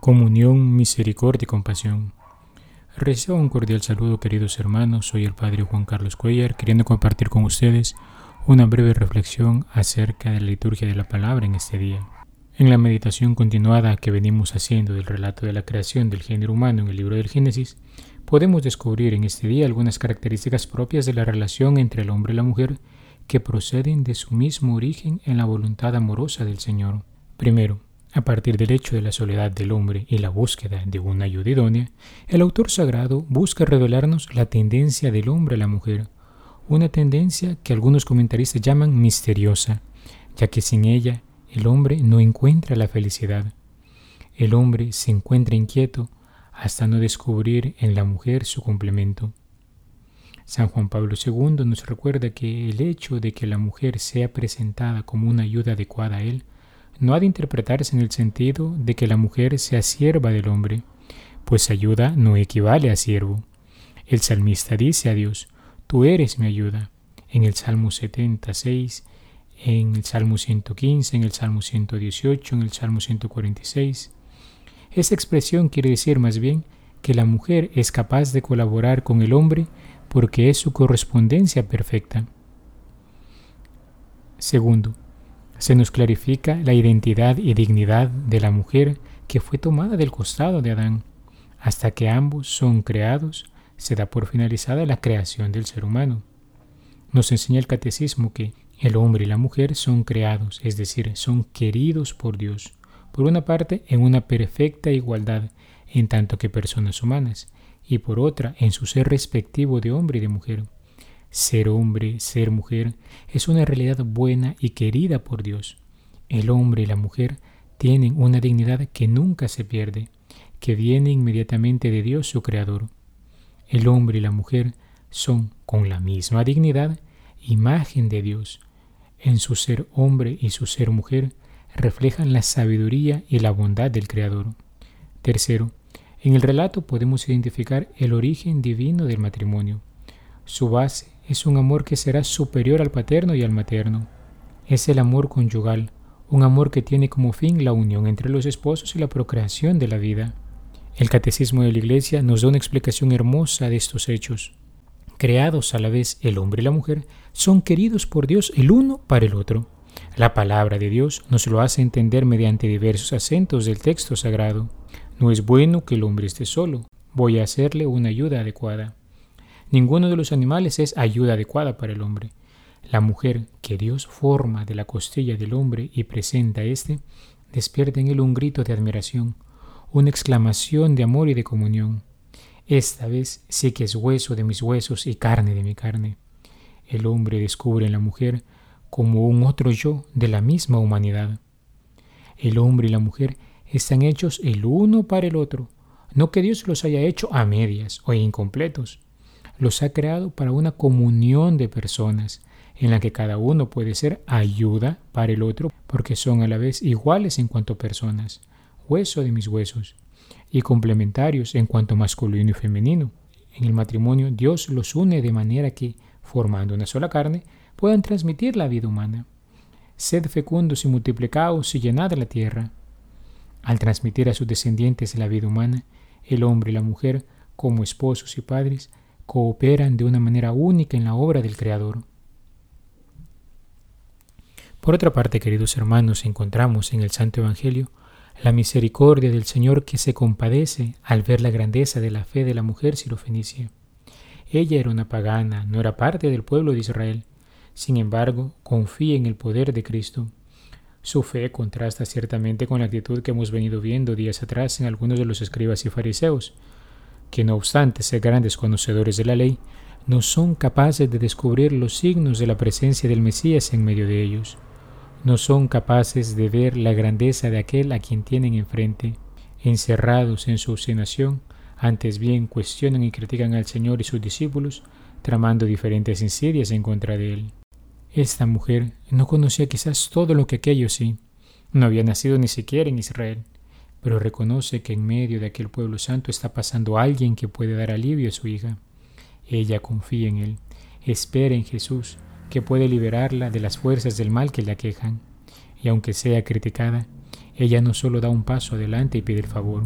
Comunión, misericordia y compasión. Recibo un cordial saludo, queridos hermanos. Soy el Padre Juan Carlos Cuellar, queriendo compartir con ustedes una breve reflexión acerca de la liturgia de la palabra en este día. En la meditación continuada que venimos haciendo del relato de la creación del género humano en el libro del Génesis, podemos descubrir en este día algunas características propias de la relación entre el hombre y la mujer que proceden de su mismo origen en la voluntad amorosa del Señor. Primero, a partir del hecho de la soledad del hombre y la búsqueda de una ayuda idónea, el autor sagrado busca revelarnos la tendencia del hombre a la mujer, una tendencia que algunos comentaristas llaman misteriosa, ya que sin ella el hombre no encuentra la felicidad. El hombre se encuentra inquieto hasta no descubrir en la mujer su complemento. San Juan Pablo II nos recuerda que el hecho de que la mujer sea presentada como una ayuda adecuada a él no ha de interpretarse en el sentido de que la mujer sea sierva del hombre, pues ayuda no equivale a siervo. El salmista dice a Dios, Tú eres mi ayuda, en el Salmo 76, en el Salmo 115, en el Salmo 118, en el Salmo 146. Esta expresión quiere decir más bien que la mujer es capaz de colaborar con el hombre porque es su correspondencia perfecta. Segundo, se nos clarifica la identidad y dignidad de la mujer que fue tomada del costado de Adán. Hasta que ambos son creados, se da por finalizada la creación del ser humano. Nos enseña el catecismo que el hombre y la mujer son creados, es decir, son queridos por Dios, por una parte en una perfecta igualdad en tanto que personas humanas, y por otra en su ser respectivo de hombre y de mujer. Ser hombre, ser mujer, es una realidad buena y querida por Dios. El hombre y la mujer tienen una dignidad que nunca se pierde, que viene inmediatamente de Dios su Creador. El hombre y la mujer son, con la misma dignidad, imagen de Dios. En su ser hombre y su ser mujer reflejan la sabiduría y la bondad del Creador. Tercero, en el relato podemos identificar el origen divino del matrimonio. Su base es un amor que será superior al paterno y al materno. Es el amor conyugal, un amor que tiene como fin la unión entre los esposos y la procreación de la vida. El Catecismo de la Iglesia nos da una explicación hermosa de estos hechos. Creados a la vez el hombre y la mujer, son queridos por Dios el uno para el otro. La palabra de Dios nos lo hace entender mediante diversos acentos del texto sagrado. No es bueno que el hombre esté solo, voy a hacerle una ayuda adecuada. Ninguno de los animales es ayuda adecuada para el hombre. La mujer que Dios forma de la costilla del hombre y presenta a éste, despierta en él un grito de admiración, una exclamación de amor y de comunión. Esta vez sí que es hueso de mis huesos y carne de mi carne. El hombre descubre en la mujer como un otro yo de la misma humanidad. El hombre y la mujer están hechos el uno para el otro, no que Dios los haya hecho a medias o incompletos, los ha creado para una comunión de personas en la que cada uno puede ser ayuda para el otro porque son a la vez iguales en cuanto personas, hueso de mis huesos, y complementarios en cuanto masculino y femenino. En el matrimonio Dios los une de manera que, formando una sola carne, puedan transmitir la vida humana. Sed fecundos y multiplicaos y llenad la tierra. Al transmitir a sus descendientes la vida humana, el hombre y la mujer, como esposos y padres, cooperan de una manera única en la obra del Creador. Por otra parte, queridos hermanos, encontramos en el Santo Evangelio la misericordia del Señor que se compadece al ver la grandeza de la fe de la mujer sirofenicia. Ella era una pagana, no era parte del pueblo de Israel. Sin embargo, confía en el poder de Cristo. Su fe contrasta ciertamente con la actitud que hemos venido viendo días atrás en algunos de los escribas y fariseos, que no obstante ser grandes conocedores de la ley, no son capaces de descubrir los signos de la presencia del Mesías en medio de ellos. No son capaces de ver la grandeza de aquel a quien tienen enfrente. Encerrados en su obstinación, antes bien cuestionan y critican al Señor y sus discípulos, tramando diferentes insidias en contra de él. Esta mujer no conocía quizás todo lo que aquellos sí. No había nacido ni siquiera en Israel pero reconoce que en medio de aquel pueblo santo está pasando alguien que puede dar alivio a su hija. Ella confía en él, espera en Jesús, que puede liberarla de las fuerzas del mal que la quejan, y aunque sea criticada, ella no solo da un paso adelante y pide el favor,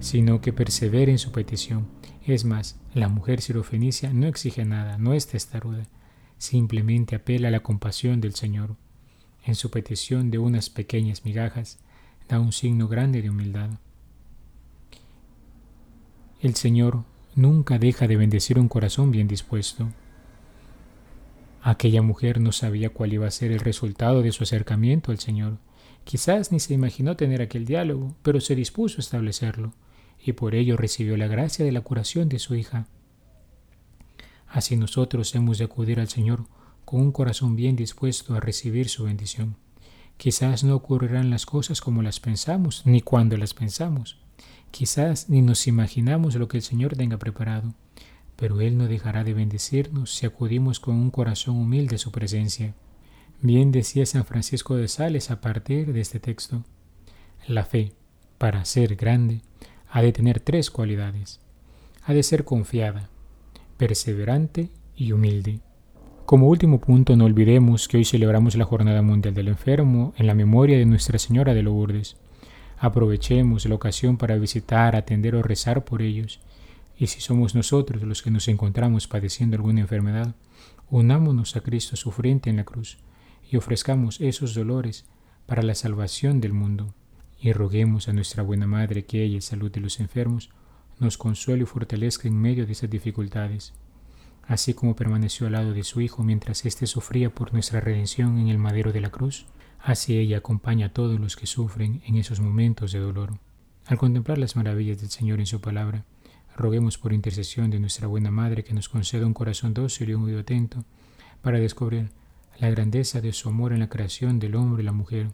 sino que persevera en su petición. Es más, la mujer sirofenicia no exige nada, no es testaruda, simplemente apela a la compasión del Señor. En su petición de unas pequeñas migajas, da un signo grande de humildad. El Señor nunca deja de bendecir un corazón bien dispuesto. Aquella mujer no sabía cuál iba a ser el resultado de su acercamiento al Señor. Quizás ni se imaginó tener aquel diálogo, pero se dispuso a establecerlo, y por ello recibió la gracia de la curación de su hija. Así nosotros hemos de acudir al Señor con un corazón bien dispuesto a recibir su bendición. Quizás no ocurrirán las cosas como las pensamos, ni cuando las pensamos. Quizás ni nos imaginamos lo que el Señor tenga preparado, pero Él no dejará de bendecirnos si acudimos con un corazón humilde a su presencia. Bien decía San Francisco de Sales a partir de este texto. La fe, para ser grande, ha de tener tres cualidades. Ha de ser confiada, perseverante y humilde. Como último punto, no olvidemos que hoy celebramos la Jornada Mundial del Enfermo en la memoria de Nuestra Señora de Lourdes. Aprovechemos la ocasión para visitar, atender o rezar por ellos. Y si somos nosotros los que nos encontramos padeciendo alguna enfermedad, unámonos a Cristo sufriente en la cruz y ofrezcamos esos dolores para la salvación del mundo. Y roguemos a nuestra buena Madre que ella, salud de los enfermos, nos consuele y fortalezca en medio de esas dificultades así como permaneció al lado de su Hijo mientras éste sufría por nuestra redención en el madero de la cruz, así ella acompaña a todos los que sufren en esos momentos de dolor. Al contemplar las maravillas del Señor en su palabra, roguemos por intercesión de nuestra buena Madre que nos conceda un corazón dócil y un oído atento para descubrir la grandeza de su amor en la creación del hombre y la mujer,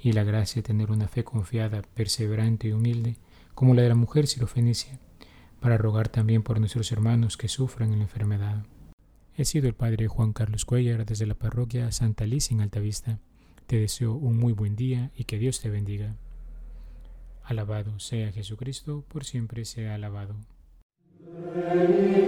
y la gracia de tener una fe confiada, perseverante y humilde, como la de la mujer sirofenicia, para rogar también por nuestros hermanos que sufran en la enfermedad. He sido el Padre Juan Carlos Cuellar desde la parroquia Santa Liz en Altavista. Te deseo un muy buen día y que Dios te bendiga. Alabado sea Jesucristo, por siempre sea alabado. Veni,